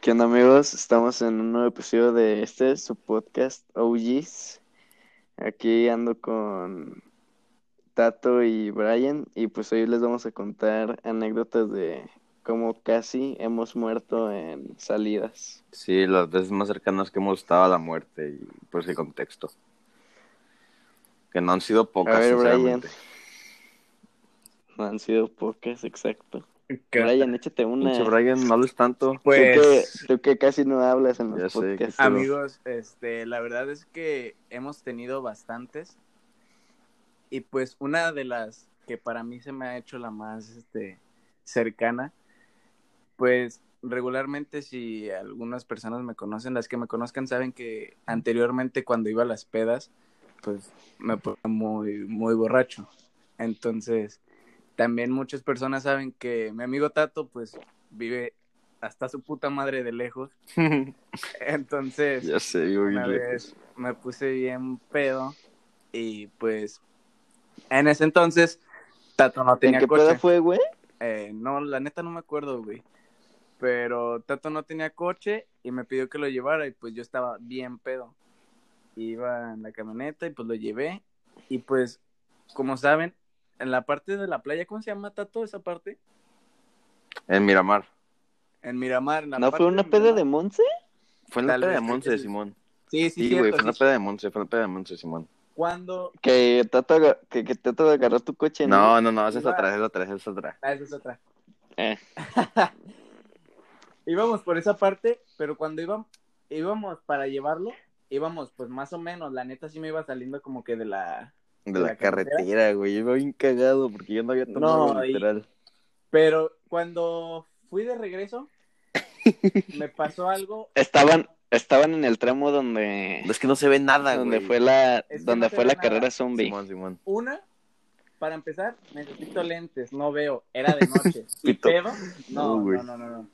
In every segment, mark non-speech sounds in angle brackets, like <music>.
¿Qué onda amigos? Estamos en un nuevo episodio de este, su podcast OGs. Aquí ando con Tato y Brian y pues hoy les vamos a contar anécdotas de cómo casi hemos muerto en salidas. Sí, las veces más cercanas que hemos estado a la muerte y pues el contexto. Que no han sido pocas, A ver, Brian. sinceramente. No han sido pocas, exacto. Brian, échate una. Pinche Brian, no hables tanto. Tú Pues, que, tú que casi no hablas en Ya los sé, podcasts. que- amigos, este, la verdad es que hemos tenido bastantes. Y pues una de las que para mí se me ha hecho la más este, cercana, pues regularmente si algunas personas me conocen, las que me conozcan saben que anteriormente cuando iba a las pedas, pues me ponía muy, muy borracho. Entonces, también muchas personas saben que mi amigo Tato, pues vive hasta su puta madre de lejos. <laughs> Entonces, ya sé, una vez me puse bien pedo y pues en ese entonces Tato no ¿En tenía qué coche. fue, güey? Eh, no, la neta no me acuerdo, güey. Pero Tato no tenía coche y me pidió que lo llevara y pues yo estaba bien pedo. Iba en la camioneta y pues lo llevé y pues como saben, en la parte de la playa, ¿cómo se llama Tato esa parte? En Miramar. En Miramar. En la ¿No parte fue una peda de. Monse? Fue en la peda de Monse, que sí. Simón. Sí, sí, Sí, güey, fue en la sí. peda de Monse, fue en la peda de Monse, Simón. Cuando... Que Tato, que, que Tato agarró tu coche, ¿no? No, no, no, esa es otra, esa es otra, esa es otra. Ah, esa es otra. Eh. <laughs> íbamos por esa parte, pero cuando íbamos, íbamos para llevarlo, íbamos pues más o menos, la neta sí me iba saliendo como que de la... De ¿De la la carretera? güey. Yo iba bien cagado porque yo no había tomado No, y- literal. Pero cuando fui de regreso, <laughs> me pasó algo, Estaban, estaban en el tramo donde, Es que no se ve nada, donde güey. fue la, Es que donde no fue la nada. carrera zombie. Simón, Simón. una, para empezar, necesito lentes, no veo, era de noche. <laughs> y pedo, no, No, güey. no, no, no, no.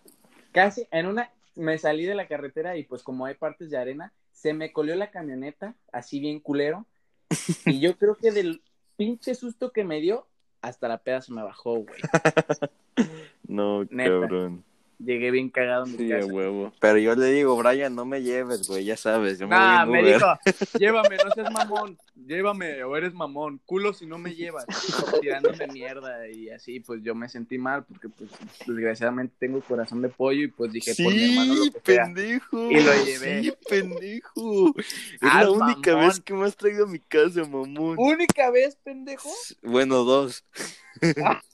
Casi en una, me salí de la carretera y pues como hay partes de arena, se me colió la camioneta, así bien culero. Y yo creo que del pinche susto que me dio, hasta la peda se me bajó, güey. <laughs> No, Neta. cabrón. Llegué bien cagado a mi Sí, casa. huevo. Pero yo le digo, Brian, no me lleves, güey, ya sabes. Yo me Nah, voy me en Uber. dijo, <laughs> llévame, no seas mamón, llévame o eres mamón, culo si no me <laughs> llevas, tirándome mierda y así, pues yo me sentí mal porque pues desgraciadamente tengo corazón de pollo y pues dije, por mi hermano lo Sí, que sea. pendejo. Y lo llevé. Sí, pendejo. <laughs> Es Ah, la única mamón. vez que me has traído a mi casa, mamón. Única vez, pendejo. Bueno, dos. <laughs>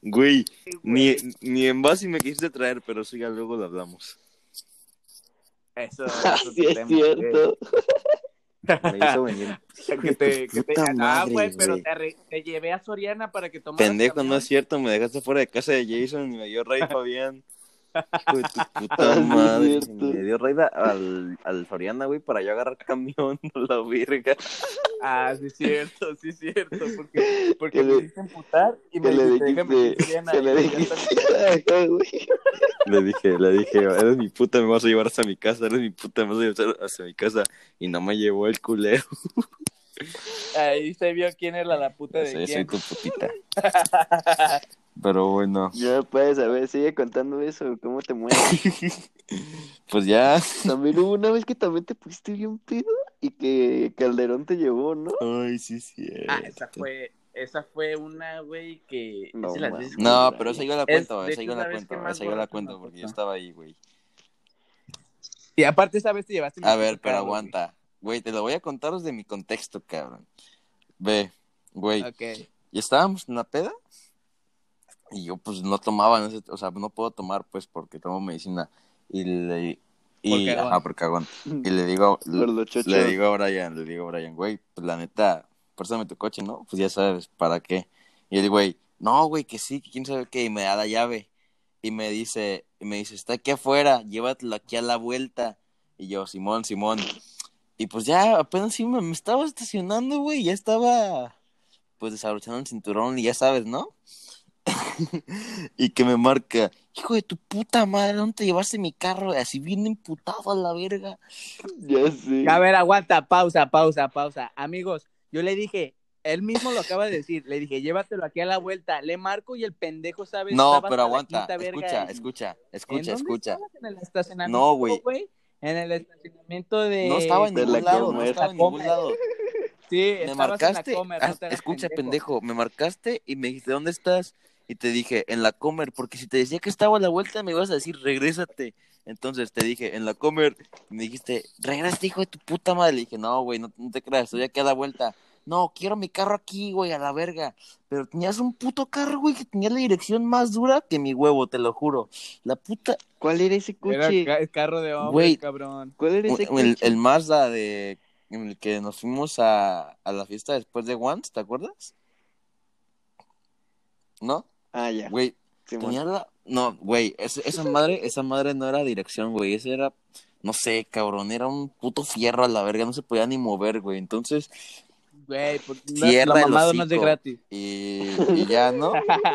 Güey, ni, ni en base me quisiste traer, pero eso ya luego lo hablamos. Eso, eso Sí, es tema, cierto. Me hizo <laughs> venir. Que te, que te, ah, madre, güey, pero güey. te, re- te llevé a Soriana para que tomaras Pendejo, no es cierto, me dejaste fuera de casa de Jason y me dio raid Fabián. Hijo de tu Ah, puta sí, madre. Me dio raid al, al Soriana, güey, para yo agarrar camión, <laughs> la verga. Ah, sí es cierto, sí es cierto, porque, porque Que me emputar y me le y le güey. Le dije, le dije, eres mi puta, me vas a llevar hasta mi casa, eres mi puta, me vas a llevar hasta mi casa. Y no me llevó el culero. Ahí se vio quién era la puta de Sí, soy quién. tu putita. <laughs> Pero bueno, Ya puedes, a ver, sigue contando eso, cómo te mueres. <laughs> pues ya. También hubo una vez que también te pusiste bien pedo y que Calderón te llevó, ¿no? Ay, sí, sí. Ah, esa fue, esa fue una, güey, que... No es de las mames. veces que- No, pero esa yo la cuento, esa yo la cuento, esa yo la cuento porque yo estaba ahí, güey. Y aparte esa vez te llevaste... mi A ver, pero aguanta. Güey, te lo voy a contar desde mi contexto, cabrón. Ve, güey, Ok. y estábamos en la peda y yo pues no tomaba, en ese- o sea, no puedo tomar pues porque tomo medicina y le y Por ajá, por cagón. Y le digo le digo a Brian, le digo a Brian, güey, pues la neta, préstame tu coche, ¿no? Pues ya sabes, ¿para qué? Y el güey, no, güey, que sí, que quién sabe qué, y me da la llave. Y me dice, y me dice, está aquí afuera, llévatelo aquí a la vuelta. Y yo, Simón, Simón. Y pues ya apenas sí me, me estaba estacionando, güey, ya estaba pues desabrochando el cinturón y ya sabes, ¿no? <laughs> y que me marca, hijo de tu puta madre, ¿dónde te llevaste mi carro? Así bien imputado a la verga. Ya sé. A ver, aguanta, pausa, pausa, pausa. Amigos, yo le dije, él mismo lo acaba de decir. Le dije, llévatelo aquí a la vuelta. Le marco y el pendejo sabe. No, pero aguanta. Escucha, escucha, ¿En escucha, dónde escucha. estabas? En el estacionamiento, No, güey. En el estacionamiento de. No estaba en ningún la lado, no estaba en ningún lado. Sí, Me estabas marcaste. en la comer, ah, no escucha, pendejo. Me marcaste y me dijiste, ¿dónde estás? Y te dije, en la comer, porque si te decía que estaba a la vuelta, me ibas a decir, regrésate. Entonces te dije, en la comer, y me dijiste, regresa, hijo de tu puta madre. Le dije, no, güey, no, no te creas, estoy aquí a la vuelta. No, quiero mi carro aquí, güey, a la verga. Pero tenías un puto carro, güey, que tenía la dirección más dura que mi huevo, te lo juro. La puta. ¿Cuál era ese Era coche? ca- carro de hombre, Güey. cabrón. ¿Cuál era ese coche? El, el Mazda de. En el que nos fuimos a, a la fiesta después de Once, ¿te acuerdas? ¿No? Ah, ya. Güey, Simón. tenía la. No, güey, esa, esa madre, esa madre no era dirección, güey. Ese era, no sé, cabrón, era un puto fierro a la verga, no se podía ni mover, güey. Entonces, Güey, Cierra la el mamada no es de gratis. y, y ya, ¿no?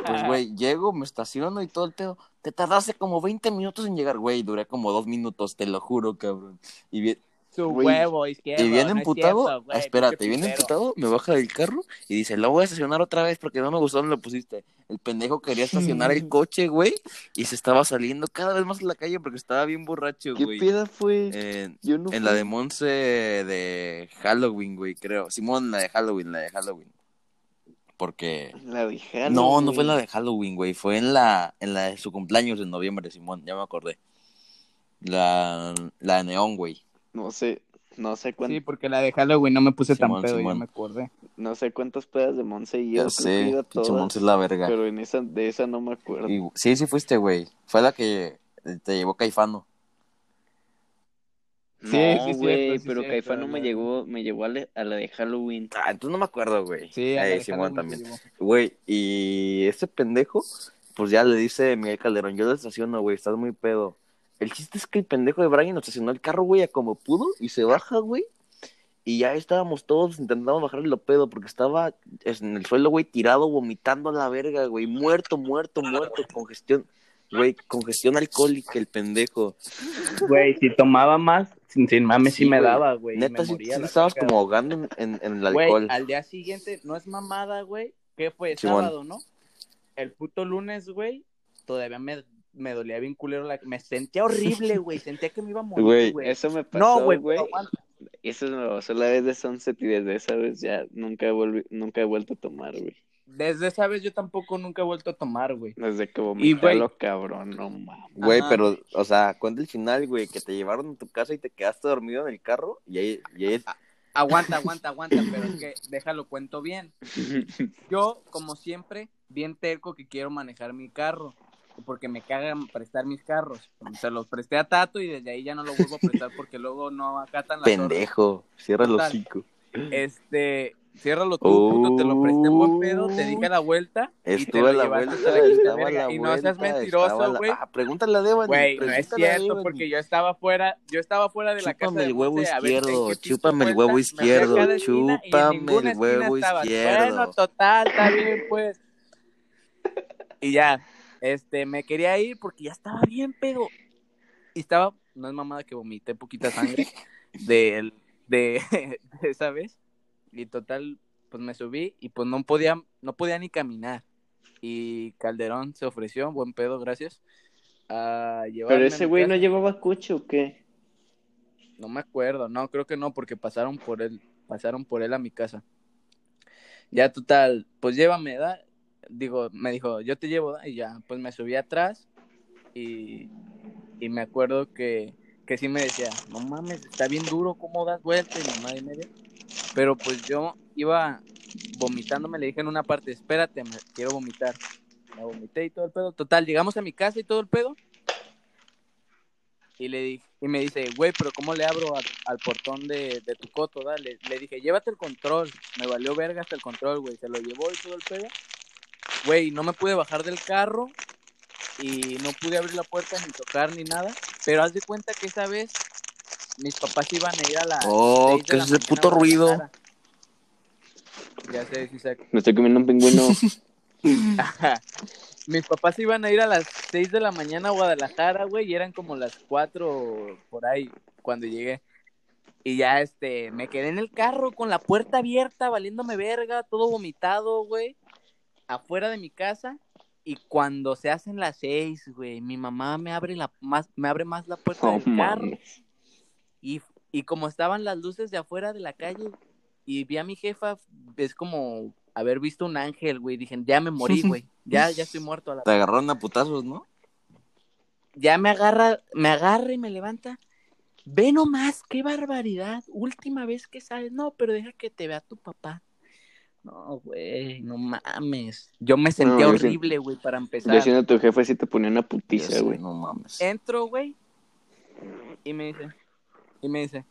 Pues, <laughs> güey, llego, me estaciono y todo el pedo. Te tardaste como 20 minutos en llegar, güey. Duré como dos minutos, te lo juro, cabrón. Y bien, Su huevo izquierdo. y no es emputado, espérate, putero. emputado, me baja del carro y dice, lo voy a estacionar otra vez porque no me gustó donde lo pusiste. El pendejo quería estacionar el <laughs> coche, güey, y se estaba saliendo cada vez más a la calle porque estaba bien borracho, ¿Qué güey. peda fue? En, Yo no en la de Monse de Halloween, güey, creo. Simón, la de Halloween, la de Halloween. Porque... La de Halloween. No, no fue en la de Halloween, güey. Fue en la, en la de su cumpleaños en noviembre, Simón. Ya me acordé. La, la de Neón, güey. No sé, no sé Sí, cuántas, porque la de Halloween no me puse Simón, tan pedo, Simón. ya me acordé. no sé cuántas pedas de Monse y Ya yo creo que he sé, todas, Monse es la verga. pero en esa, de esa no me acuerdo. Y- sí, sí fuiste, güey. Fue la que te llevó Caifano. No, Sí, sí, güey, sí, pero cierto, Caifano me llevó, me llevó a la, a la de Halloween. Ah, entonces no me acuerdo, güey. Sí, a la de Simón también. Güey, y ese pendejo, pues ya le dice Miguel Calderón, yo lo estaciono, güey, estás muy pedo. El chiste es que el pendejo de Brian nos estacionó el carro, güey, a como pudo, y se baja, güey. Y ya estábamos todos intentando bajarle lo pedo, porque estaba en el suelo, güey, tirado, vomitando a la verga, güey, muerto, muerto, muerto, congestión, güey, congestión alcohólica, el pendejo. Güey, si tomaba más, sin, sin mames, sí, Sí, me güey. daba, güey. Neta, me moría la estabas como ahogando en, en- en el Güey, alcohol. al día siguiente, no es mamada, güey. ¿Qué fue? Sábado, ¿no? El puto lunes, güey, todavía me, me dolía bien culero. La... Me sentía horrible, güey. Sentía que me iba a morir, Güey, güey. eso me No, pasó, güey, güey. aguanta. Eso me pasó la vez de Sunset y desde esa vez ya nunca he, volvi- nunca he vuelto a tomar, güey. Desde esa vez yo tampoco nunca he vuelto a tomar, güey. Desde que vomité güey. lo cabrón, no mames. Güey, pero, o sea, cuenta el final, güey, que te llevaron a tu casa y te quedaste dormido en el carro y ahí, y ahí Aguanta, aguanta, aguanta, pero es que déjalo cuento bien. <laughs> Yo, como siempre, bien terco que quiero manejar mi carro. Porque me cagan prestar mis carros. Se los presté a Tato y desde ahí ya no lo vuelvo a prestar <laughs> porque luego no acatan órdenes. pendejo, cierra Total. hocico. Este, ciérralo tú, puto, te lo presté en buen pedo, te dije a la vuelta Estuve a la vuelta, la estaba la Y no seas mentiroso, la- güey. Ah, pregúntale a Devani. Güey, no es cierto, porque yo estaba fuera, yo estaba fuera de la casa Chúpame el huevo ver izquierdo, pinche chúpame el huevo izquierdo, chúpame el huevo izquierdo. Bueno, total, está bien, pues. Y ya, este, me quería ir porque ya estaba bien pedo. Y estaba, no es mamada que vomité poquita sangre <laughs> de, <laughs> de, de esa vez. Y total, pues me subí y pues no podía, no podía ni caminar. Y Calderón se ofreció, buen pedo, gracias. A Pero ese güey no llevaba coche o qué? No me acuerdo, no, creo que no, porque pasaron por él, pasaron por él a mi casa. Ya total, pues llévame, ¿da? Digo, me dijo, yo te llevo. Y ya, pues me subí atrás y, y me acuerdo que, que sí me decía, no mames, está bien duro, ¿cómo das vuelta? Y mamá y media. Pero pues yo iba vomitándome, le dije en una parte, espérate, quiero vomitar. Me vomité y todo el pedo. Total, llegamos a mi casa y todo el pedo. Y le dije, y me dice, güey, pero ¿cómo le abro a- al portón de, de tu coto? da?" Le, le dije, llévate el control. Me valió verga hasta el control, güey. Se lo llevó y todo el pedo. Güey, no me pude bajar del carro y no pude abrir la puerta ni tocar ni nada. Pero haz de cuenta que esa vez mis papás iban a ir a la. Oh, ¿qué es ese puto ruido? Ya sé, sí sé. Me estoy comiendo un pingüino. <laughs> <laughs> Mis papás iban a ir a las 6 de la mañana a Guadalajara, güey, y eran como las 4 por ahí cuando llegué. Y ya, este, me quedé en el carro con la puerta abierta, valiéndome verga, todo vomitado, güey, afuera de mi casa. Y cuando se hacen las seis, güey, mi mamá me abre la más, me abre más la puerta del carro. Y, y como estaban las luces de afuera de la calle y vi a mi jefa, es como haber visto un ángel, güey. Dije, ya me morí, <laughs> güey. Ya, ya estoy muerto a la Te agarraron a putazos, ¿no? ya me agarra, me agarra y me levanta. Ve nomás, qué barbaridad. Última vez que sales. No, pero deja que te vea tu papá. No, güey, no mames. Yo me sentía yo horrible, güey, para empezar. Yo siendo tu jefe sí te ponía una putiza, güey. No mames. Entro, güey, y me dice, y me dice,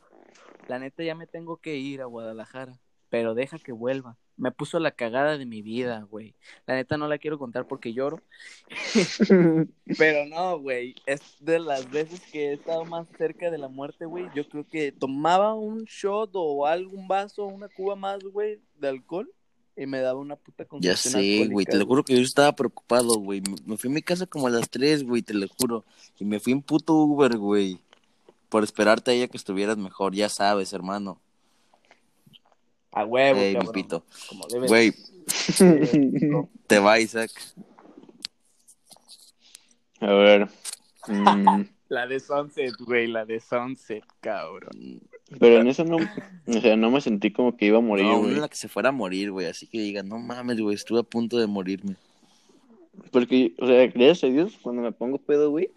la neta ya me tengo que ir a Guadalajara, pero deja que vuelva. Me puso la cagada de mi vida, güey. La neta no la quiero contar porque lloro. <laughs> Pero no, güey, es de las veces que he estado más cerca de la muerte, güey. Yo creo que tomaba un shot o algún vaso, una cuba más, güey, de alcohol y me daba una puta Ya sé, güey, te lo juro que yo estaba preocupado, güey. Me- fui a mi casa como a las 3, güey, te lo juro. Y me fui en puto Uber, güey. Por esperarte a ella que estuvieras mejor, ya sabes, hermano. A huevo, Ey, mi cabrón. pito. Como debe Güey, <laughs> te va, Isaac. A ver. <laughs> mm, La de Sunset, güey, la de Sunset, cabrón. Pero en eso no, o sea, no me sentí como que iba a morir, No, güey. una la que se fuera a morir, güey. Así que diga, no mames, güey, estuve a punto de morirme. Porque, o sea, gracias a Dios, cuando me pongo pedo, güey,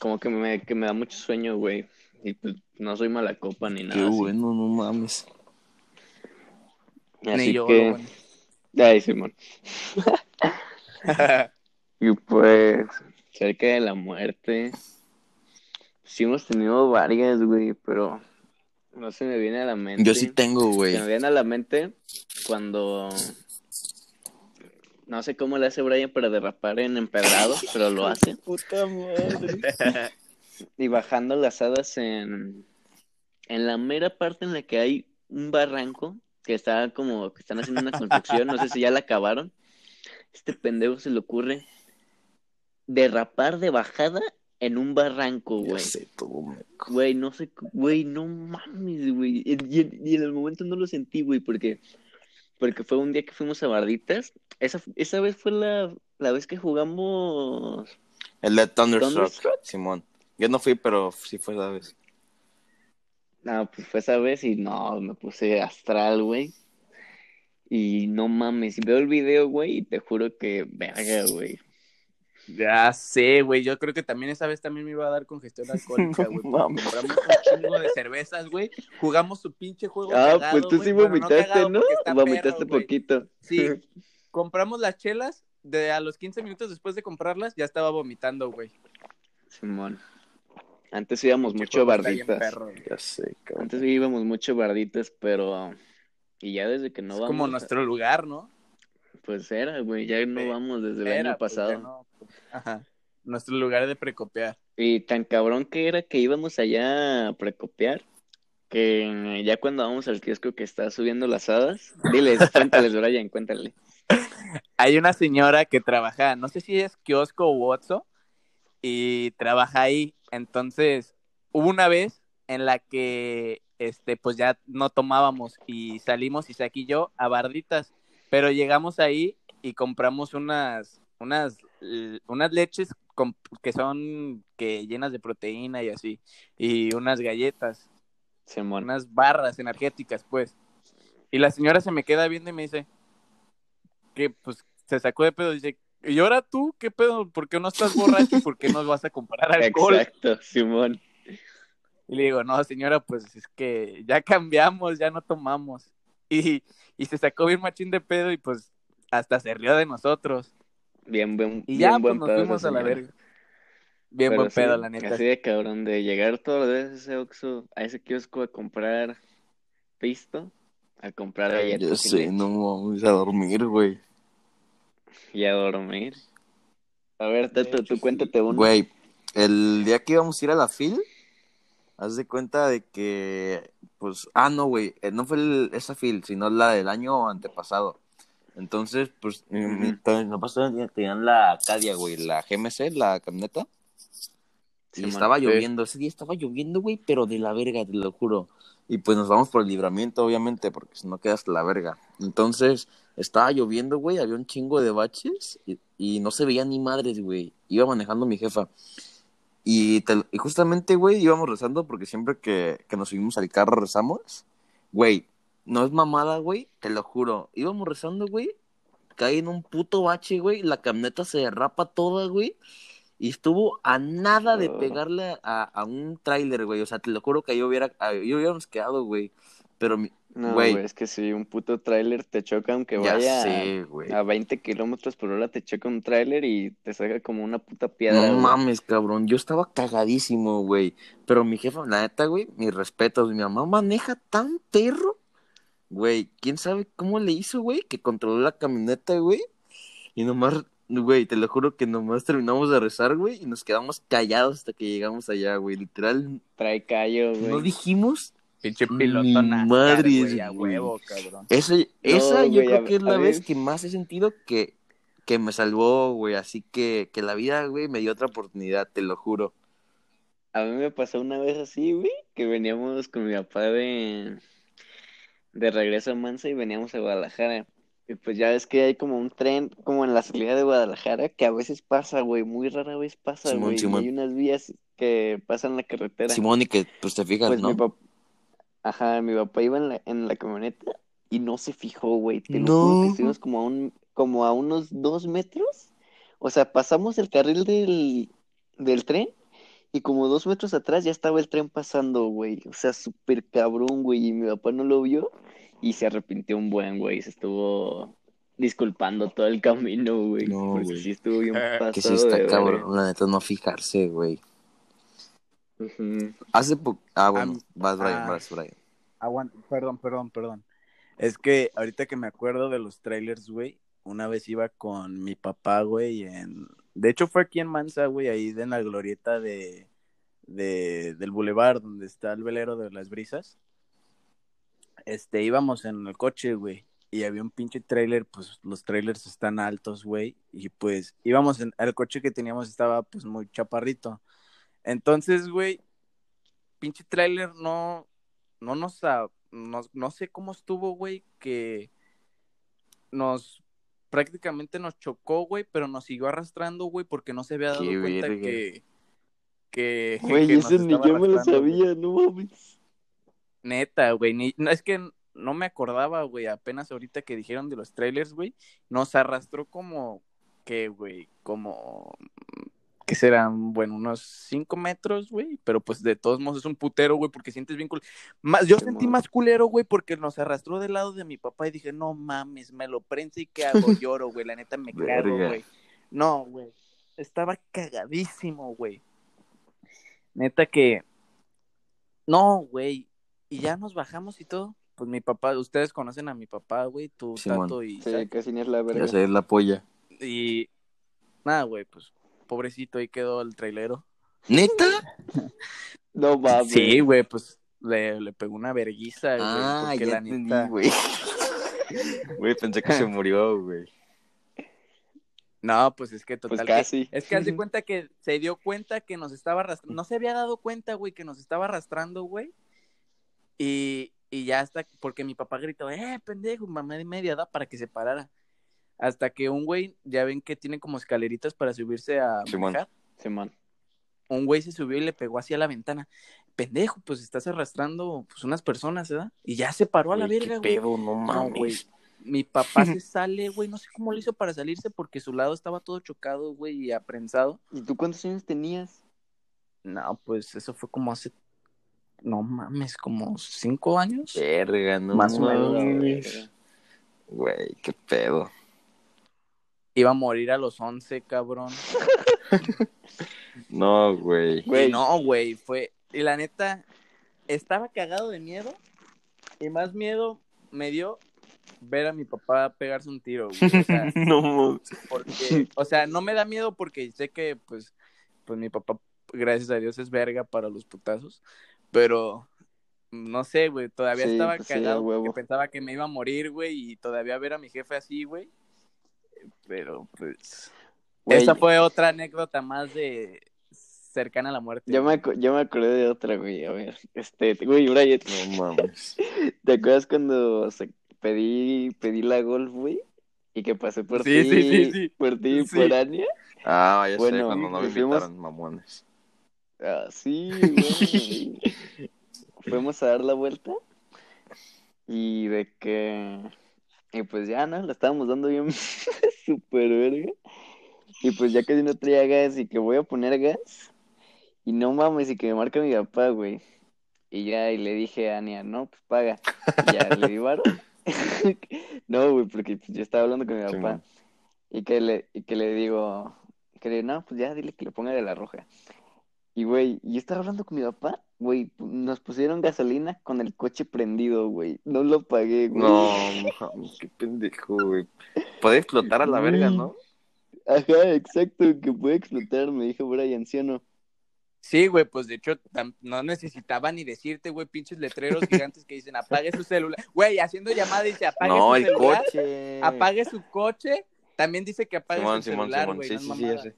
como que me, que me da mucho sueño, güey. Y pues no soy mala copa ni nada. Qué así. bueno, no mames. Ni Así yo, que, bueno. ay, Simón. <laughs> Y pues, cerca de la muerte, sí hemos tenido varias, güey, pero no se me viene a la mente. Yo sí tengo, güey. Se me viene a la mente cuando, no sé cómo le hace Brian para derrapar en empedrado, <laughs> pero lo hace. Puta madre. Y bajando las hadas en, en la mera parte en la que hay un barranco, que está como, que están haciendo una construcción, no sé si ya la acabaron. Este pendejo se le ocurre derrapar de bajada en un barranco, güey. sé, todo. Güey, no sé, güey, no mames, güey. Y, y- y en el momento no lo sentí, güey, porque, porque fue un día que fuimos a Barditas. Esa, esa vez fue la, la vez que jugamos. El de Thunderstruck, Thunderstruck. Simón. Yo no fui, pero sí fue esa vez. No, pues fue esa vez y no, me puse astral, güey. Y no mames, veo el video, güey, y te juro que, verga, güey. Ya sé, güey. Yo creo que también esa vez también me iba a dar congestión <laughs> alcohólica, güey. Compramos un chingo de cervezas, güey. Jugamos su pinche juego. Ah, cagado, pues tú sí vomitaste, ¿no? Vomitaste perro, poquito. Sí. <laughs> Compramos las chelas. De a los 15 minutos después de comprarlas, ya estaba vomitando, güey. Simón. Antes íbamos mucho barditas. perro. Ya sé, cabrón. Antes íbamos mucho barditas, pero. Y ya desde que no es vamos. como nuestro lugar, ¿no? Pues era, güey, ya no vamos desde el año pues, pasado. pues, Ajá. Nuestro lugar de precopiar. Y tan cabrón que era que íbamos allá a precopiar, que ya cuando vamos al kiosco que está subiendo las hadas, diles, <laughs> cuéntales, Brian, cuéntale. Hay una señora que trabaja, no sé si es kiosco u Otso, y trabaja ahí. Entonces, hubo una vez en la que, este, pues ya no tomábamos y salimos Isaac y yo a Barditas, pero llegamos ahí y compramos unas, unas, unas leches con- que son que llenas de proteína y así, y unas galletas, Simón. unas barras energéticas, pues. Y la señora se me queda viendo y me dice que pues se sacó de pedo, dice, ¿y ahora tú qué pedo? ¿Por qué no estás borracho? ¿Por qué no vas a comprar <laughs> alcohol? Exacto, Simón. Y le digo, no, señora, pues es que ya cambiamos, ya no tomamos. Y, y se sacó bien machín de pedo y pues hasta se rió de nosotros. Bien, buen, Y bien ya pues buen nos pedo fuimos a la verga. Bien Pero buen sí, pedo, la neta. Así de cabrón, de llegar todos los días a ese Oxxo, a ese kiosco a comprar pisto, a comprar galletas Ya y sé, leche, no vamos a dormir, güey. y a dormir. A ver, hecho, tú cuéntate uno. Güey, el día que íbamos a ir a la FIL, haz de cuenta de que, pues, ah, no, güey, eh, no fue el- esa FIL, sino la del año antepasado. Entonces, pues, Ujú. todos mis papás tenían- la Acadia, güey, la GMC, la camioneta. Y estaba lloviendo, ese día estaba lloviendo, güey, pero de la verga, te lo juro. Y pues nos vamos por el libramiento, obviamente, porque si no quedas la verga. Entonces, estaba lloviendo, güey, había un chingo de baches y, y no se veía ni madres, güey. Iba manejando mi jefa. Y, te- y justamente, güey, íbamos rezando porque siempre que, que nos subimos al carro rezamos. Güey, no es mamada, güey, te lo juro. Íbamos rezando, güey, caí en un puto bache, güey, la camioneta se derrapa toda, güey. Y estuvo a nada de Oh. pegarle a, a un tráiler, güey. O sea, te lo juro que ahí hubiera, ahí hubiéramos quedado, güey. Pero, mi- No, Güey. es que si un puto tráiler te choca, aunque ya vaya sé, güey. a 20 kilómetros por hora, te choca un tráiler y te saca como una puta piedra. No güey. mames, cabrón. Yo estaba cagadísimo, güey. Pero mi jefa, la neta, güey, mis respetos. Mi mamá maneja tan perro. Güey, quién sabe cómo le hizo, güey, que controló la camioneta, güey. Y nomás, güey, te lo juro que nomás terminamos de rezar, güey, y nos quedamos callados hasta que llegamos allá, güey. Literal, Trae callo, güey. no dijimos. Pinche piloto güey, a huevo, cabrón. Esa, esa yo güey, creo a- que es la vez ver. que más he sentido que, que me salvó, güey. Así que, que la vida, güey, me dio otra oportunidad, te lo juro. A mí me pasó una vez así, güey, que veníamos con mi papá de, de regreso a Mansa y veníamos a Guadalajara. Y pues ya ves que hay como un tren, como en la salida de Guadalajara, que a veces pasa, güey, muy rara vez pasa, Simón, güey. Y hay unas vías que pasan la carretera. Simón, y que pues te fijas, Pues ¿no? mi ajá, mi papá iba en la, en la camioneta y no se fijó, güey. Te lo No. juro que estuvimos como a un, como a unos dos metros. O sea, pasamos el carril del, del tren y como dos metros atrás ya estaba el tren pasando, güey. O sea, súper cabrón, güey. Y mi papá no lo vio y se arrepintió un buen, güey. Se estuvo disculpando todo el camino, güey. No, porque güey. sí estuvo bien pasado <laughs> Que sí de está cabrón, la neta, no fijarse, güey. Hace poco... Ah, bueno, vas, Brian, ah. vas, Brian. Aguanta, perdón, perdón, perdón. Es que ahorita que me acuerdo de los trailers, güey, una vez iba con mi papá, güey, en... De hecho fue aquí en Mansa, güey, ahí en la glorieta de, de, del bulevar donde está el velero de las brisas. Este, íbamos en el coche, güey, y había un pinche trailer, pues los trailers están altos, güey, y pues íbamos en... El coche que teníamos estaba, pues, muy chaparrito. Entonces, güey, pinche trailer no, no nos, a- no, no sé cómo estuvo, güey, que nos prácticamente nos chocó, güey, pero nos siguió arrastrando, güey, porque no se había dado Qué cuenta verga. que, que, <laughs> Güey, que eso ni yo me lo sabía, no mames. Neta, güey, ni, no, es que no me acordaba, güey, apenas ahorita que dijeron de los trailers, güey, nos arrastró como, ¿qué, güey? Como, ¿qué serán? Bueno, unos cinco metros, güey, pero pues de todos modos es un putero, güey, porque sientes bien culero. Más, yo sentí más culero, güey, porque nos arrastró del lado de mi papá y dije, no mames, me lo prensa y ¿qué hago? <laughs> Lloro, güey, la neta me cago, güey. No, güey, estaba cagadísimo, güey. Neta que, no, güey, y ya nos bajamos y todo. Pues mi papá, ustedes conocen a mi papá, güey, tú, Simón. Tato y Sí, casi ni es la verga. Ya sé, es la polla. Y nada, güey, pues pobrecito, ahí quedó el trailero. ¿Neta? <laughs> No mames. Sí, güey, pues le, le pegó una verguiza, güey, Ah, porque ya la entendí, neta... güey. <laughs> Güey, pensé que se murió, güey. No, pues es que total. Pues que- casi. es que haz de cuenta que se dio cuenta que nos estaba arrastrando. No se había dado cuenta, güey, que nos estaba arrastrando, güey. Y, y ya hasta, porque mi papá gritó, eh, pendejo, mamá de media da para que se parara. Hasta que un güey, ya ven que tiene como escaleritas para subirse a Simón. Simón. Un güey se subió y le pegó hacia la ventana. Pendejo, pues estás arrastrando pues unas personas, ¿verdad? Y ya se paró a la Güey, verga, qué güey. pedo, no No, mames. güey. Mi papá se <laughs> sale, güey. No sé cómo lo hizo para salirse porque su lado estaba todo chocado, güey, y aprensado. ¿Y tú cuántos años tenías? No, pues eso fue como hace. No mames, como cinco años. Verga, no Más o menos. Güey, qué pedo. Iba a morir a los once, cabrón. <laughs> No, güey. No, güey, fue. Y la neta, estaba cagado de miedo. Y más miedo me dio ver a mi papá pegarse un tiro, güey. O sea, <laughs> No porque, o sea, no me da miedo porque sé que, pues, pues mi papá, gracias a Dios, es verga para los putazos, pero no sé, güey, todavía Sí, estaba pues cagado porque pensaba que me iba a morir, güey, y todavía ver a mi jefe así, güey, pero pues, Güey, esa fue otra anécdota más de cercana a la muerte. Yo me, acu- yo me acordé de otra, güey. A ver, este, güey, Brian, No mames. ¿te acuerdas cuando se- pedí, pedí la golf, güey? Y que pasé por Sí, ti, sí, sí, sí. por ti y Sí. por Ania. Ah, ya sé, Bueno, cuando no me nos fuimos- invitaron, mamones. Ah, sí, <laughs> güey. Fuimos a dar la vuelta y de que, y pues ya, ¿no? La estábamos dando bien <laughs> súper verga. Y pues ya casi no traía gas y que voy a poner gas. Y no mames, y que me marca mi papá, güey. Y ya, y le dije a Ania, no, pues paga. Y ya le di varo. <laughs> No, güey, porque yo estaba hablando con mi Sí, papá. man. Y que le, y que le digo, que le digo, no, pues ya dile que le ponga de la roja. Y güey, yo estaba hablando con mi papá, güey, nos pusieron gasolina con el coche prendido, güey. No lo pagué, güey. No, <laughs> mames, qué pendejo, güey. Puede explotar a la verga, ¿no? Ajá, exacto, que puede explotar, me dijo Brian, ¿sí o no? Sí, güey, pues de hecho no necesitaba ni decirte, güey, pinches letreros gigantes que dicen apague su celular. Güey, haciendo llamada dice apague No, su el celular, coche. apague su coche. También dice que apague Simón, su Simón, celular, Simón. güey. Sí, no sí, sí.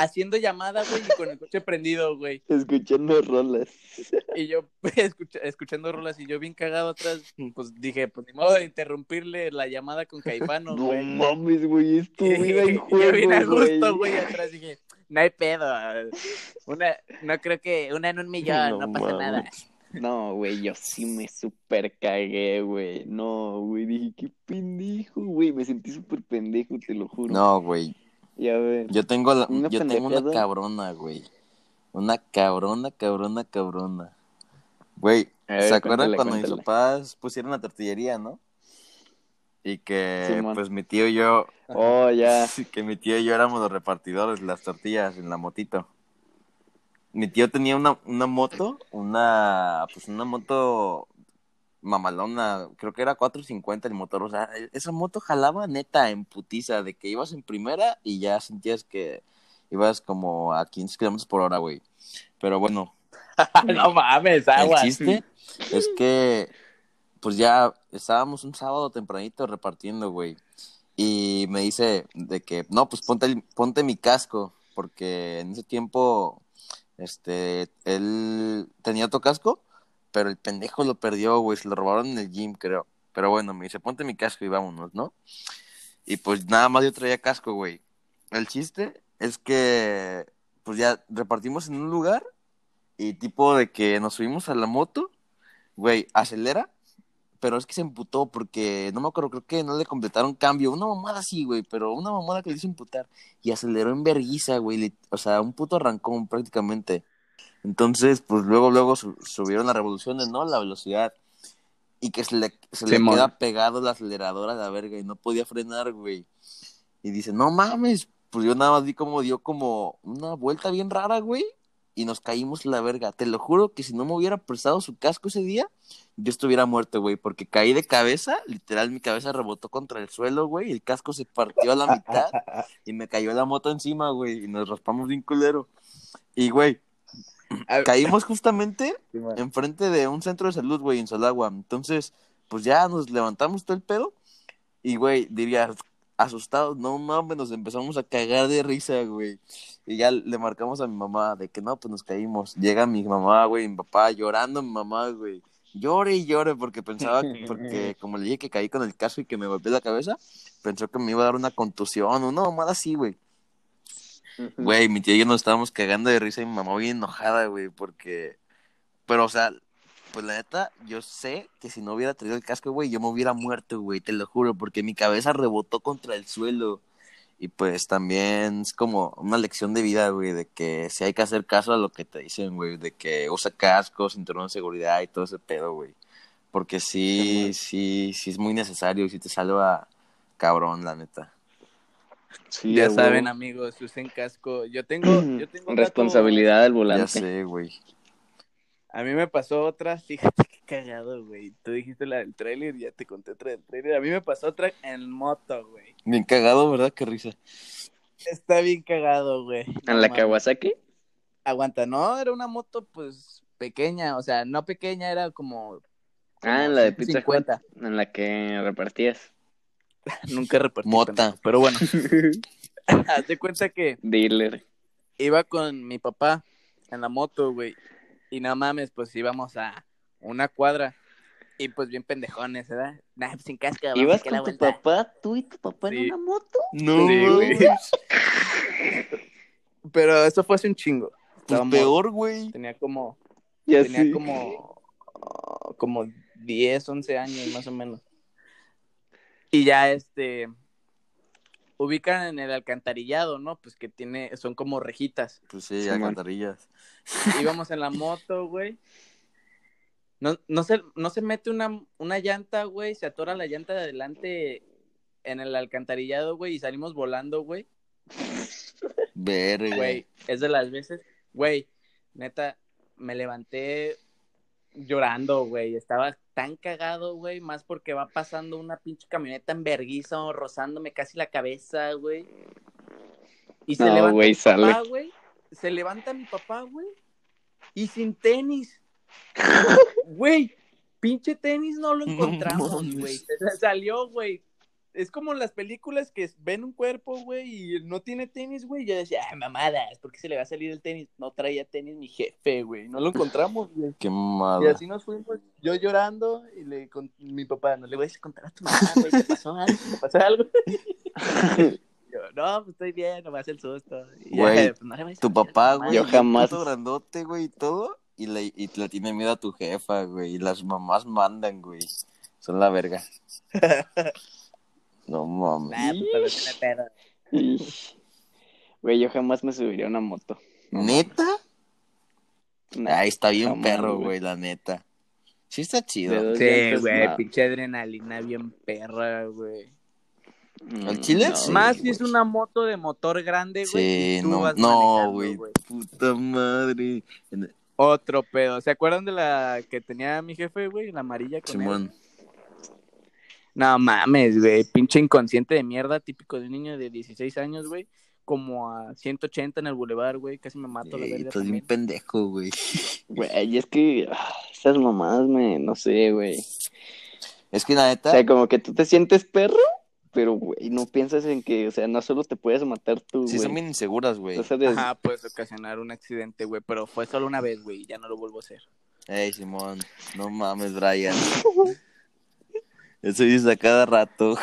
Haciendo llamada, güey, y con el coche prendido, güey. Escuchando rolas. Y yo <laughs> escucha- escuchando rolas y yo bien cagado atrás, pues dije, pues ni modo de interrumpirle la llamada con Caifano, No güey. mames, güey, es tu <laughs> vida en Y yo bien a juego, gusto, güey. atrás dije, no hay pedo. Una, no creo que una en un millón, no, No pasa nada. No, güey, yo sí me super cagué, güey. No, güey, dije, qué pendejo, güey. Me sentí súper pendejo, te lo juro. No, güey. Yo tengo, la- Una yo tengo una cabrona, güey. Una cabrona, cabrona, cabrona. Güey, ver, ¿se acuerdan cuéntale, cuando mis papás pusieron la tortillería, no? Y que, pues, mi tío y yo, oh, ya. <laughs> que mi tío y yo éramos los repartidores de las tortillas en la motito. Mi tío tenía una, una moto, una, pues, una moto mamalona, creo que era 450 el motor, o sea, esa moto jalaba neta en putiza, de que ibas en primera y ya sentías que ibas como a 15 kilómetros por hora, güey. Pero bueno, <laughs> no mames, el agua. chiste es que, pues ya estábamos un sábado tempranito repartiendo, güey. Y me dice de que, no, pues ponte, el- ponte mi casco, porque en ese tiempo, este, él tenía otro casco, pero el pendejo lo perdió, güey, se lo robaron en el gym, creo. Pero bueno, me dice, ponte mi casco y vámonos, ¿no? Y pues nada más yo traía casco, güey. El chiste es que, pues ya repartimos en un lugar y tipo de que nos subimos a la moto, güey, acelera, pero es que se emputó porque, no me acuerdo, creo que no le completaron cambio, una mamada así, güey, pero una mamada que le hizo emputar y aceleró en verguiza, güey, o sea, un puto arrancón prácticamente. Entonces, pues luego, luego su- subieron las revoluciones, ¿no? La velocidad. Y que se le, se le queda pegado la aceleradora a la verga y no podía frenar, güey. Y dice, no mames. Pues yo nada más vi como dio como una vuelta bien rara, güey. Y nos caímos la verga. Te lo juro que si no me hubiera prestado su casco ese día, yo estuviera muerto, güey. Porque caí de cabeza, literal, mi cabeza rebotó contra el suelo, güey. El casco se partió a la <laughs> mitad y me cayó la moto encima, güey. Y nos raspamos bien culero. Y, güey, caímos justamente <laughs> Sí, enfrente de un centro de salud, güey, en Solagua. Entonces, pues ya nos levantamos todo el pedo. Y, güey, diría, asustados, no mames, nos empezamos a cagar de risa, güey. Y ya le marcamos a mi mamá de que no, pues nos caímos. Llega mi mamá, güey, mi papá llorando, mi mamá, güey. Llore y llore porque pensaba, porque <laughs> como le dije que caí con el casco y que me golpeé la cabeza, pensó que me iba a dar una contusión, una mamada así, güey. Güey, mi tía y yo nos estábamos cagando de risa y mi mamá bien enojada, güey, porque... Pero, o sea, pues la neta, yo sé que si no hubiera traído el casco, güey, yo me hubiera muerto, güey, te lo juro, porque mi cabeza rebotó contra el suelo. Y pues también es como una lección de vida, güey, de que si hay que hacer caso a lo que te dicen, güey, de que usa casco, cinturón de seguridad y todo ese pedo, güey. Porque sí, sí, sí es muy necesario y sí te salva cabrón, la neta. Sí, Ya saben, amigos, usen casco. Yo tengo, <clears throat> yo Responsabilidad Ya volante. sé, güey. A mí me pasó otra, <laughs> fíjate qué cagado, güey. Tú dijiste la del trailer, ya te conté otra del trailer. A mí me pasó otra en moto, güey. Bien cagado, ¿verdad? Qué risa. Está bien cagado, güey. No ¿En la mames. Kawasaki? Aguanta, no, era una moto, pues, pequeña. O sea, no pequeña, era como. Ah, en la de Pizza 50. Hut, en la que repartías. <laughs> Nunca repartí. Mota. pendejo, Pero bueno, <laughs> haz de cuenta que Dealer. iba con mi papá en la moto, güey. Y no mames, pues íbamos a una cuadra. Y pues bien pendejones, ¿verdad? Nah, pues sin casca, vamos ¿Ibas a la con tu vuelta. papá, tú y tu papá Sí. en una moto? No, Sí, güey. <laughs> Pero eso fue hace un chingo. Pues peor, güey. Tenía como, Ya tenía sí. como, como 10, 11 años más o menos. Y ya este, ubican en el alcantarillado, ¿no? Pues que tiene, son como rejitas. Pues sí, Sí, alcantarillas. íbamos en la moto, güey. No, no, se, no se mete una, una llanta, güey. Se atora la llanta de adelante en el alcantarillado, güey. Y salimos volando, güey. Verga. Güey, es de las veces. Güey, neta, me levanté llorando, güey. Estaba tan cagado, güey. Más porque va pasando una pinche camioneta en verguiza, rozándome casi la cabeza, güey. Y se No, levanta güey, mi sale. papá, güey. Se levanta mi papá, güey. Y sin tenis. <laughs> Güey, pinche tenis no lo No encontramos, güey. Se- <laughs> Salió, güey. Es como las películas que ven un cuerpo, güey, y no tiene tenis, güey. Y yo decía, ay, mamadas, ¿por qué se le va a salir el tenis? No traía tenis mi jefe, güey. No lo encontramos, güey. Qué Y mala. así nos fuimos, yo llorando, y le con mi papá, no le voy a contar a tu mamá, güey, ¿te pasó algo? ¿Te pasó algo? <laughs> Yo, no, pues estoy bien, nomás el susto. Y ya, Güey, pues, no le a Tu papá, güey, Yo jamás- grandote, güey, y todo, y le, y le tiene miedo a tu jefa, güey, y las mamás mandan, güey. Son la verga. <laughs> No mames. Nah, pues. Güey, yo jamás me subiría a una moto. ¿Neta? Nah, Ay, está bien jamás, perro, güey. la neta. Sí está chido. Sí, güey, no. pinche adrenalina bien perra, güey. ¿Al chile? No, Sí, Más si es una moto de motor grande, güey. Sí, y tú no, vas no, güey, puta madre. Otro pedo. ¿Se acuerdan de la que tenía mi jefe, güey? La amarilla con él? No mames, güey. Pinche inconsciente de mierda, típico de un niño de 16 años, güey. Como a 180 en el bulevar, güey. Casi me mato la Ey, verga estás bien también. pendejo, güey. Güey, y es que ah, esas mamadas me, no sé, güey. Es que la O neta, sea, como que tú te sientes perro, pero, güey, no piensas en que, o sea, no solo te puedes matar tú, sí güey. son bien inseguras, güey. O Ajá, puedes ocasionar un accidente, güey. Pero fue solo una vez, güey. Ya no lo vuelvo a hacer. Ey, Simón, no mames, Brian. <laughs> Eso dices a cada rato.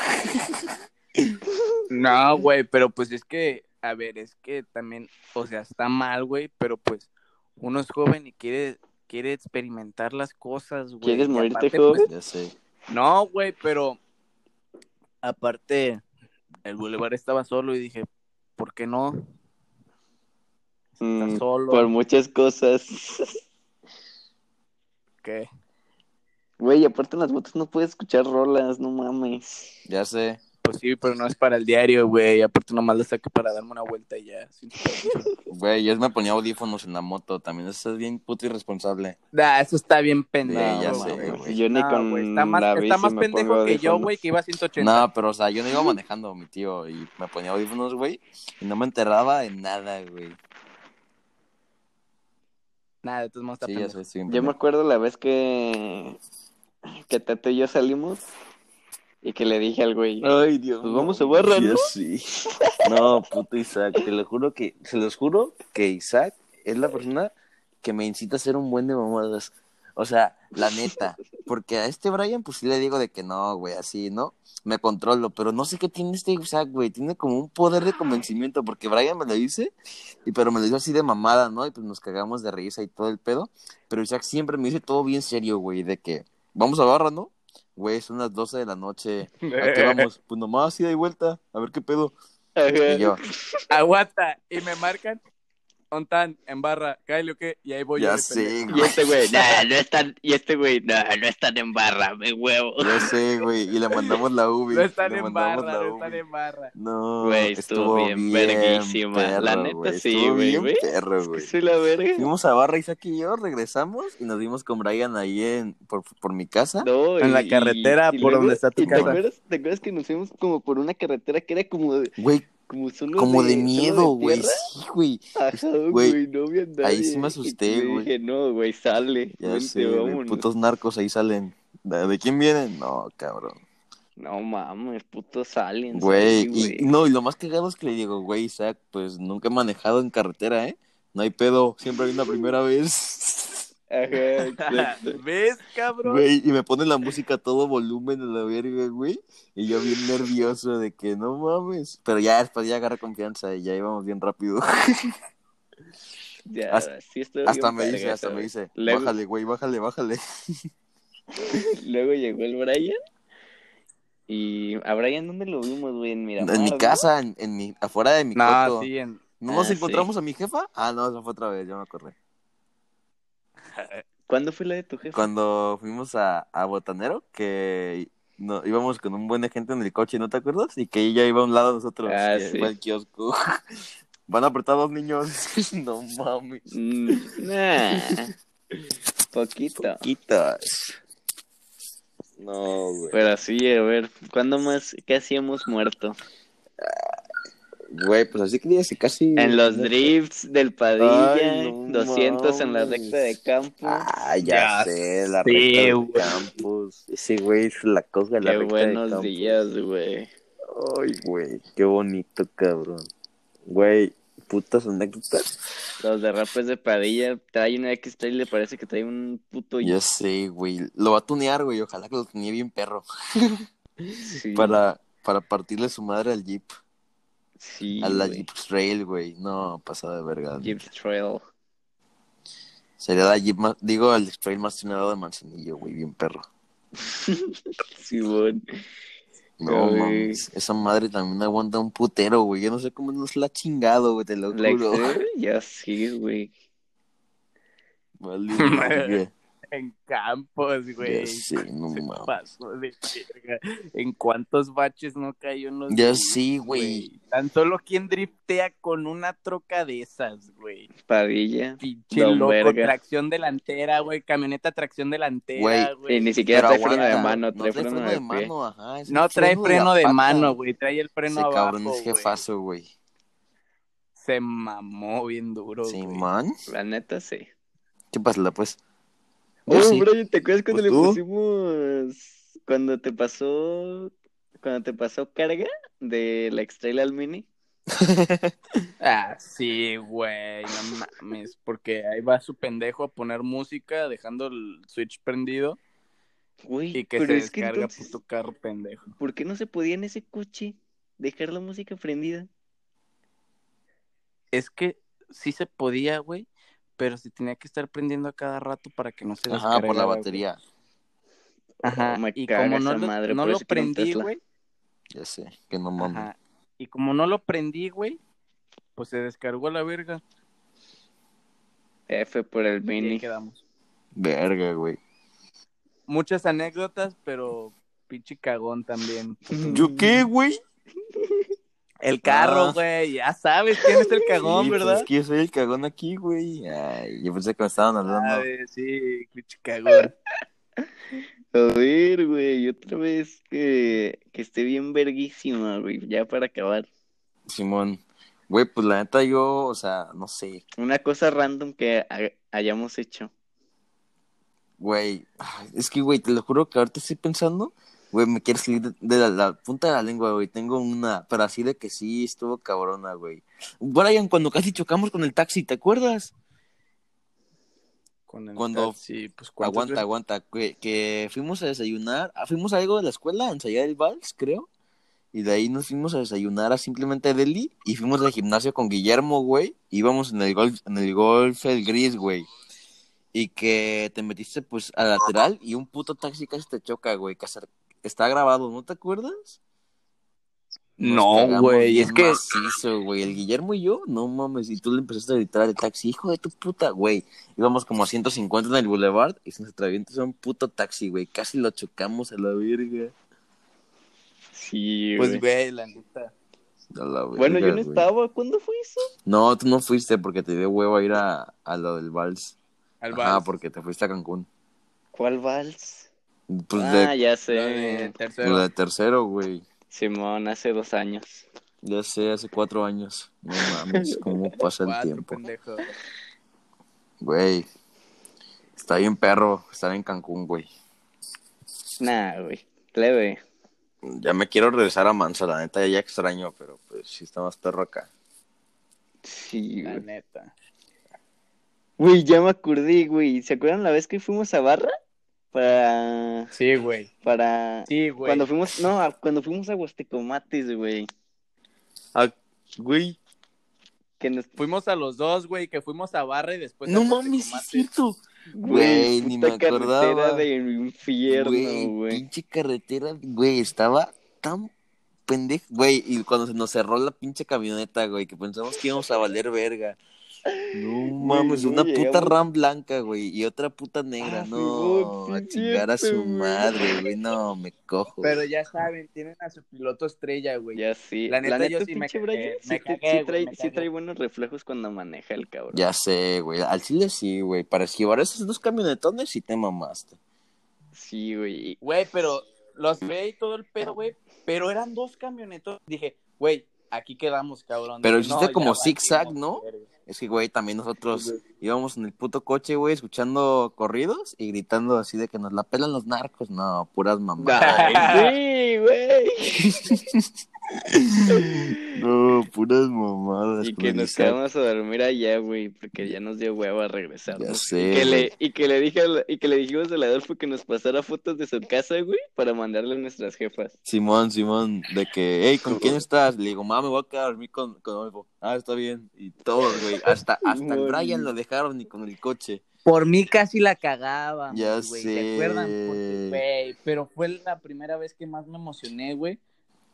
No, güey, pero pues es que, a ver, es que también, o sea, está mal, güey, pero pues uno es joven y quiere, quiere experimentar las cosas, güey. ¿Quieres y morirte aparte, joven? pues, Ya sé. no, güey, pero aparte, el bulevar estaba solo y dije, ¿por qué no? Está mm, solo. por muchas cosas. ¿Qué? Güey, aparte en las motos no puedes escuchar rolas, no mames. Ya sé. Pues sí, pero no es para el diario, güey. Aparte nomás le saqué para darme una vuelta y ya. <laughs> Güey, yo me ponía audífonos en la moto también. Eso es bien puto irresponsable. Nah, eso está bien Sí, pendejo. ya No, sé, güey. Yo ni No, con güey, está más, la está más me pendejo pongo que yo, güey, que iba a 180. No, pero o sea, yo no iba manejando mi tío y me ponía audífonos, güey, y no me enterraba en nada, güey. Nada, de todos modos está Sí, ya pendejo. sé, estoy bien Yo me acuerdo la vez que que Tato y yo salimos y que le dije al güey, Ay, Dios Pues vamos a barra, ¿no? sí. No, puto Isaac, te lo juro que, se los juro que Isaac es la persona que me incita a hacer un buen de mamadas. O sea, la neta, porque a este Brian, pues sí le digo de que no, güey, así, ¿no? Me controlo, pero no sé qué tiene este Isaac, güey, tiene como un poder de convencimiento, porque Brian me lo dice, y pero me lo dice así de mamada, ¿no? Y pues nos cagamos de risa y todo el pedo, pero Isaac siempre me dice todo bien serio, güey, de que vamos a barra, ¿no? Güey, son las 12 de la noche, <laughs> ¿a qué vamos? Pues nomás ida y vuelta, a ver qué pedo. Y yo, Aguanta. Y me marcan. Ontan, en barra, cállate o qué. Y ahí voy yo. ya de sé, güey. y este güey, nah, no están, y este güey, nah, no están en barra, me huevo. Ya sé, güey, y le mandamos la UBI. No están le en barra, no están en barra. No, Güey, estuvo bien verguísima. La neta güey, sí, estuvo güey, bien güey. perro, Es que güey. soy la verga. Fuimos a barra Isaac y yo, regresamos y nos vimos con Brian ahí en, por, por mi casa. No, En la y- carretera y por luego- donde está tu ¿y casa. ¿Te acuerdas, ¿Te acuerdas que nos fuimos como por una carretera que era como de, Güey, como de miedo, güey. Sí, güey. Ajá, Güey, güey, no había nadie. ahí sí me asusté, güey. dije, no, güey, sale. Ya vente, sé, vámonos. putos narcos ahí salen. ¿De, quién vienen? No, cabrón. No mames, putos aliens. Güey, y no, y lo más cagado es que le digo, güey, Isaac, pues nunca he manejado en carretera, ¿eh? No hay pedo, siempre hay una primera vez. <laughs> Ajá, exacto. <laughs> ¿Ves, cabrón? Güey, y me pone la música a todo volumen a la verga, güey. Y yo bien nervioso de que no mames. Pero ya después ya agarré confianza y ya íbamos bien rápido. <laughs> Ya, Hasta- sí estuvo hasta me dice, hasta me dice, Luego- bájale, güey, bájale, bájale. <laughs> Luego llegó el Brian. Y a Brian, ¿dónde lo vimos, güey? En Miramar. En mi casa, en, en mi, afuera de mi No, coto. sí, en... ¿No nos Ah, encontramos a mi jefa? Ah, no, esa fue otra vez, ya me acordé. <laughs> ¿Cuándo fue la de tu jefe? Cuando fuimos a, a Botanero, que no, íbamos con un buen de gente en el coche, ¿no te acuerdas? Y que ella iba a un lado de nosotros, Ah, que sí. fue al kiosco. <laughs> Van apretados niños. <laughs> no mames. Mm, nah. Poquito. Poquitas. No, güey. Pero sí, a ver, ¿cuándo más casi hemos muerto? Güey, pues así que que casi. En los drifts del Padilla, Ay, no 200 en la recta de campo. Ah, ya, Ya sé, la sé, recta de güey. campus. Ese güey es la cosa de la Qué recta de buenos campus. días, güey. Ay, güey, qué bonito, cabrón. Güey, putas anécdotas. Los derrapes de Padilla, trae una X y le parece que trae un puto... Ya sé, güey. Lo va a tunear, güey. Ojalá que lo tunee bien perro. Sí, <laughs> Para, para partirle su madre al Jeep. Sí, a la. Jeep Trail, güey. No, pasada de verga. Jeep Trail. Sería la Jeep más, digo, el Trail más tunado de Manzanillo, güey. Bien perro. <laughs> Sí, güey. No, mames. Esa madre también aguanta un putero, güey. Yo no sé cómo nos la ha chingado, güey. Te lo juro. <laughs> Ya sí, güey. Vale. <laughs> En campos, güey. Sé, no mames. pasó de verga. ¿En cuántos baches no cayó en los Ya sí, güey. Tan solo quien driftea con una troca de esas, güey. Padilla. Pinche Don loco, verga. tracción delantera, güey. Camioneta tracción delantera, Güey, güey. Y ni siquiera trae freno de mano, no trae freno de, de pie. mano, ajá. es No trae freno de mano, güey. Trae el freno Ese abajo, cabrón es jefazo, güey. Se mamó bien duro, Sí, güey. man. La neta, sí. ¿Qué pasa, pues? Oh, sí. Brian, ¿te acuerdas cuando Pues le tú. pusimos... Cuando te pasó... Cuando te pasó carga de la X-Trail al Mini? <laughs> Ah, sí, güey, no mames, porque ahí va su pendejo a poner música, dejando el switch prendido Güey, y que pero se es que descarga entonces, puto carro pendejo. ¿por qué no se podía en ese coche dejar la música prendida? Es que sí se podía, güey, pero se tenía que estar prendiendo a cada rato para que no se Ajá, por la güey. batería. Ajá, Oh, y como no lo, madre, no lo prendí, güey, Ya sé, que no mames. ajá, y como no lo prendí, güey, pues se descargó a la verga F por el y ahí Mini. quedamos. Verga, güey. Muchas anécdotas, pero pinche cagón también. ¿Yo qué, güey? El carro, Ah. güey, ya sabes quién es el cagón, Sí, pues ¿verdad? es que yo soy el cagón aquí, güey. Ay, yo pensé que me estaban hablando. Ah, eh, sí, pinche cagón. <laughs> A ver, güey, otra vez que, que esté bien verguísima, güey, ya para acabar. Simón. Güey, pues la neta yo, o sea, no sé. Una cosa random que ha- hayamos hecho. Güey, es que, güey, te lo juro que ahorita estoy pensando, güey, me quiere salir de, la, la punta de la lengua, güey. Tengo una, pero así de que sí, estuvo cabrona, güey. Brian, cuando casi chocamos con el taxi, ¿te acuerdas? Con el Cuando- taxi, pues, ¿cuántas Aguanta, veces? aguanta, que, que fuimos a desayunar, ah, fuimos a algo de la escuela, a ensayar el vals, creo, y de ahí nos fuimos a desayunar a simplemente Delhi, y fuimos al gimnasio con Guillermo, güey, íbamos en el golf, en el golf el gris, güey, y que te metiste pues a lateral y un puto taxi casi te choca, güey, hacer- está grabado, ¿no te acuerdas? Nos No, güey, es que macizo, güey. El Guillermo y yo, no mames. Y tú le empezaste a gritar al taxi, hijo de tu puta, güey. Íbamos como a 150 en el boulevard y se nos atravienta un puto taxi, güey. Casi lo chocamos a la verga. Sí, pues, güey. güey, la neta. La Bueno, yo verga, no güey. estaba. ¿Cuándo fue eso? No, tú no fuiste porque te dio huevo a ir a, a lo del vals. Al vals. porque te fuiste a Cancún. ¿Cuál vals? Pues ah, de, ya La de sé. tercero. de tercero, güey. Simón, hace dos años. Ya sé, hace cuatro años. No mames, <laughs> cómo pasa el Cuatro, tiempo. pendejo. Güey. Está bien perro estar en Cancún, güey. Nah, güey. Leve. Ya me quiero regresar a Mansa, la neta, ya extraño, pero pues sí está más perro acá. Sí, La güey. neta. Güey, ya me acordé, güey. ¿Se acuerdan la vez que fuimos a Barra? Para... Sí, güey. Para... Sí, güey. Cuando fuimos... No, a- cuando fuimos a Huastecomates, güey. Ah, güey. Que nos... Fuimos a los dos, güey, que fuimos a Barra y después No a mames, es cierto. Güey, Güey, ni me acordaba. carretera del infierno, Güey, güey. pinche carretera, güey, estaba tan pendejo, güey, y cuando se nos cerró la pinche camioneta, güey, que pensamos que íbamos a valer verga. No <laughs> mames, no una puta. RAM blanca, güey, y otra puta negra, Ah, no, a chingar a su güey. madre, güey, no, me cojo. Pero ya saben, tienen a su piloto estrella, güey. Ya sí. La neta, yo sí me cagué, sí, te- cagué, sí güey, trae, me sí trae buenos reflejos cuando maneja el cabrón. Ya sé, güey, al chile sí, güey, para esquivar esos dos camionetones sí te mamaste. Sí, güey. Güey, pero los ve y todo el pedo, güey. Pero eran dos camionetos. Dije, güey, aquí quedamos, cabrón. Pero hiciste ya como zigzag, ¿no? Es que, güey, también nosotros íbamos en el puto coche, güey, escuchando corridos y gritando así de que nos la pelan los narcos. No, puras <laughs> mamadas. Ay, sí, güey. <laughs> <laughs> No, puras mamadas. Y que nos Isaac. quedamos a dormir allá, güey, porque ya nos dio huevo a regresar. Ya Y sé, que, güey. le, y que le dije al- y que le dijimos al Adolfo que nos pasara fotos de su casa, güey, para mandarle a nuestras jefas. Simón, Simón, de que, hey, ¿con quién <laughs> estás? Le digo, mamá, me voy a quedar a dormir con, con Adolfo. Ah, está bien. Y todos, güey, hasta, <laughs> hasta el. Brian lo dejaron ni con el coche. Por mí casi la cagaba. Ya güey. sé. ¿Se acuerdan? Porque, pero fue la primera vez que más me emocioné, güey.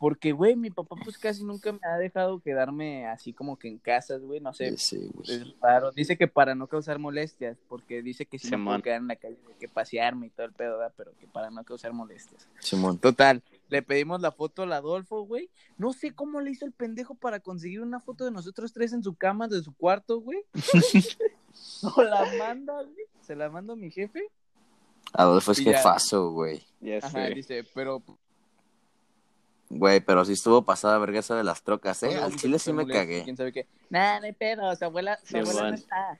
Porque, güey, mi papá pues casi nunca me ha dejado quedarme así como que en casas, güey, no sé. Sé, güey. Es raro. Dice que para no causar molestias, porque dice que si me Simón. puedo quedar en la calle, que pasearme y todo el pedo, ¿verdad? pero que para no causar molestias. Simón. Total, le pedimos la foto al Adolfo, güey. No sé cómo le hizo el pendejo para conseguir una foto de nosotros tres en su cama, de su cuarto, güey. <laughs> <laughs> no la manda, güey. Se la mando a mi jefe. Adolfo es Y ya. jefazo, güey. Ya Ajá, sé. dice, pero Güey, pero sí estuvo pasada verga esa de las trocas, ¿eh? Al chile sí me cagué. ¿Quién sabe qué? Nah, no hay pedo, su abuela, su Sí, abuela no está.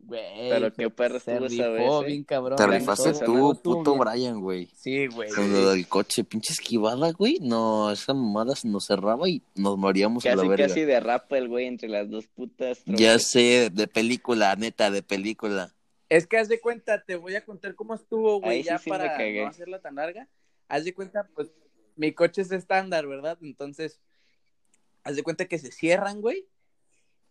Güey. Pero qué perro se estuvo esa rifó vez, ¿eh? bien cabrón. Te rifaste tú, puto bien. Brian, güey. Sí, güey. Con lo del coche, pinche esquivada, güey. No, esa mamada se nos cerraba y nos moríamos a la verga. casi derrapa el güey entre las dos putas. Ya sé, de película, neta, de película. Es que haz de cuenta, te voy a contar cómo estuvo, güey, Ahí ya sí para cagué. no hacerla tan larga. Haz de cuenta, pues, mi coche es estándar, ¿verdad? Entonces, haz de cuenta que se cierran, güey.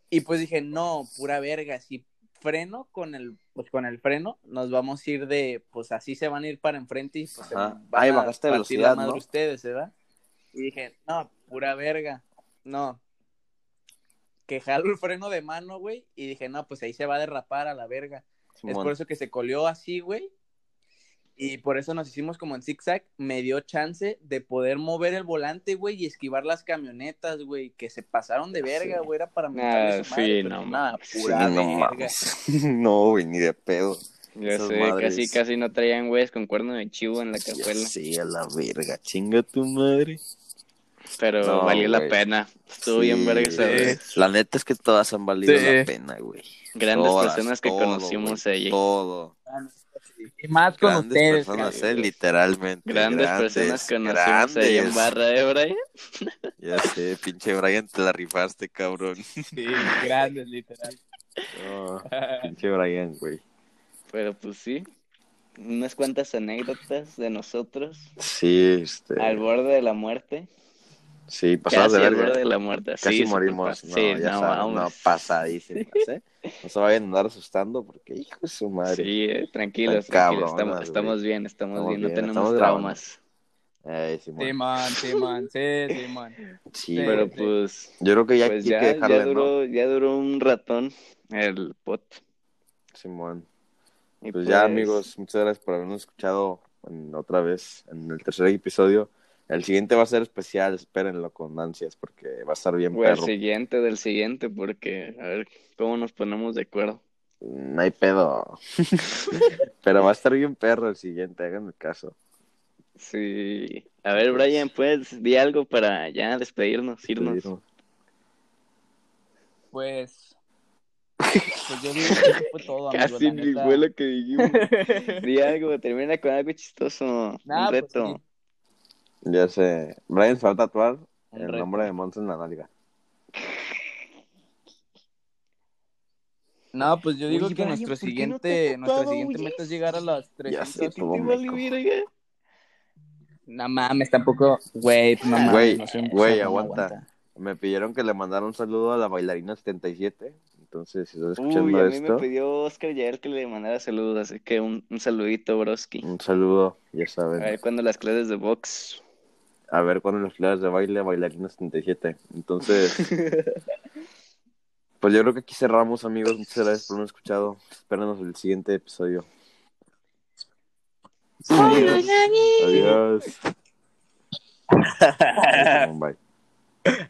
Y pues dije, no, pura verga, si freno con el, pues con el freno, nos vamos a ir de, pues así se van a ir para enfrente y pues se Ajá. van Ay, a bajaste velocidad, ¿no? ustedes, ¿verdad? Y dije, no, pura verga, no. Que jalo el freno de mano, güey, y dije, no, pues ahí se va a derrapar a la verga. Es por eso que se colió así, güey. Y por eso nos hicimos como en zigzag. Me dio chance de poder mover el volante, güey, y esquivar las camionetas, güey, que se pasaron de verga, Sí. güey. Era para Ah, mentarle su madre, sí, no nada, mames. pura Sí, no verga. <laughs> güey, ni de pedo. Ya Esas sé, madres. casi, casi no traían güeyes con cuerno de chivo en la cajuela. Sí, a la verga. Chinga tu madre. Pero No, valió la pena. Estuvo Sí, bien verga esa sí. vez. La neta es que todas han valido Sí. la pena, güey. Grandes Todas, personas que todo, conocimos güey, allí. Todo. Y más con Grandes ustedes, personas, eh, literalmente. Grandes, personas conocimos ahí en grandes. barra, ¿eh, Brian? <laughs> Ya sé, pinche Brian, te la rifaste, cabrón. Sí, grandes, literal. No, <laughs> pinche Brian, güey. Pero pues sí, unas cuantas anécdotas de nosotros Sí, este. al borde de la muerte. Sí, pasadas Casi de al verga. borde de la muerte. Casi sí, morimos. No, sí, ya no, saben, vamos. no, pasadísimas, <laughs> ¿eh? No se vayan a andar asustando porque, hijo de su madre. Sí, eh, tranquilos, tranquilos. Estamos, bien, estamos, Estamos bien, no tenemos estamos traumas. Sí, man, sí, man, sí, sí, man. Sí, Sí, Pero pues, Yo creo que ya pues hay ya, que dejarle, ya ¿no? duró, ya duró un ratón el pot. Simón. Pues ya, amigos, muchas gracias por habernos escuchado en- otra vez en el tercer episodio. El siguiente va a ser especial, espérenlo con ansias porque va a estar bien O el perro. siguiente del siguiente, porque a ver cómo nos ponemos de acuerdo. No hay pedo. <laughs> Pero va a estar bien perro el siguiente, háganme caso. Sí. A ver, Brian, pues, di algo para ya despedirnos, irnos. Sí, Pues. Pues yo digo que eso fue todo, <laughs> amigo. Casi la ni fue lo que dijimos. <laughs> Di algo, termina con algo chistoso, Nah, un pues reto. Ya sé. Brian se va a tatuar Un el reto. nombre de Monza en la nalga. No, pues yo digo Oye, que Brian, nuestro ¿por qué no te has siguiente, nuestra tatuado, siguiente meta es llegar a las Ya sé, 300. todo ¿Te vale meco. verga? No mames, tampoco, güey, pues no mames, Güey, no soy un güey, no aguanta. Me pidieron que le mandara un saludo a la bailarina 77. Entonces, si estás escuchando Uy, a mí esto, me pidió Oscar Yael que le mandara saludos, así que un, un saludito, broski. un saludo, ya A saben. ver cuando las clases de box. A ver cuándo las clases de baile, bailarina 77. Entonces, <laughs> pues yo creo que aquí cerramos, amigos. Muchas gracias por habernos escuchado. Espéranos el siguiente episodio. Adiós. Adiós. <laughs> Bye.